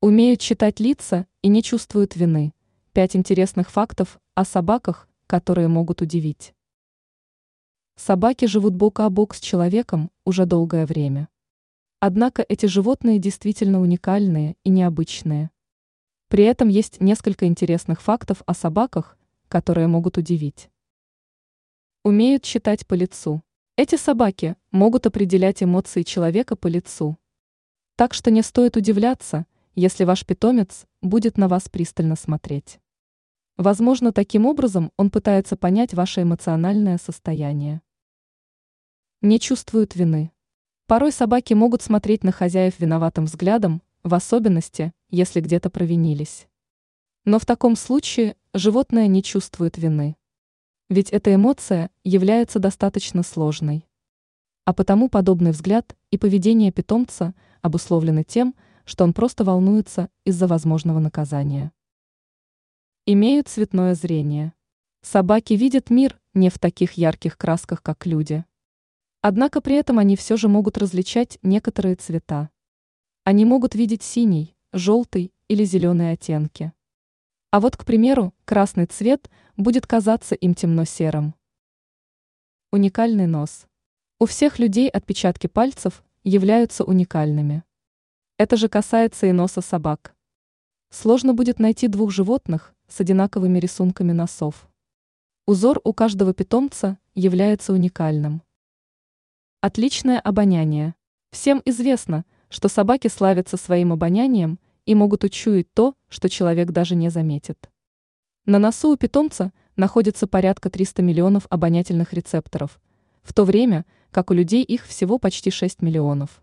Умеют читать лица и не чувствуют вины. Пять интересных фактов о собаках, которые могут удивить. Собаки живут бок о бок с человеком уже долгое время. Однако эти животные действительно уникальные и необычные. При этом есть несколько интересных фактов о собаках, которые могут удивить. Умеют читать по лицу. Эти собаки могут определять эмоции человека по лицу. Так что не стоит удивляться, если ваш питомец будет на вас пристально смотреть. Возможно, таким образом он пытается понять ваше эмоциональное состояние. Не чувствуют вины. Порой собаки могут смотреть на хозяев виноватым взглядом, в особенности, если где-то провинились. Но в таком случае животное не чувствует вины. Ведь эта эмоция является достаточно сложной. А потому подобный взгляд и поведение питомца обусловлены тем, что он просто волнуется из-за возможного наказания. Имеют цветное зрение. Собаки видят мир не в таких ярких красках, как люди. Однако при этом они все же могут различать некоторые цвета. Они могут видеть синий, желтый или зеленые оттенки. А вот, к примеру, красный цвет будет казаться им темно-серым. Уникальный нос. У всех людей отпечатки пальцев являются уникальными. Это же касается и носа собак. Сложно будет найти двух животных с одинаковыми рисунками носов. Узор у каждого питомца является уникальным. Отличное обоняние. Всем известно, что собаки славятся своим обонянием и могут учуять то, что человек даже не заметит. На носу у питомца находится порядка 300 миллионов обонятельных рецепторов, в то время как у людей их всего почти 6 миллионов.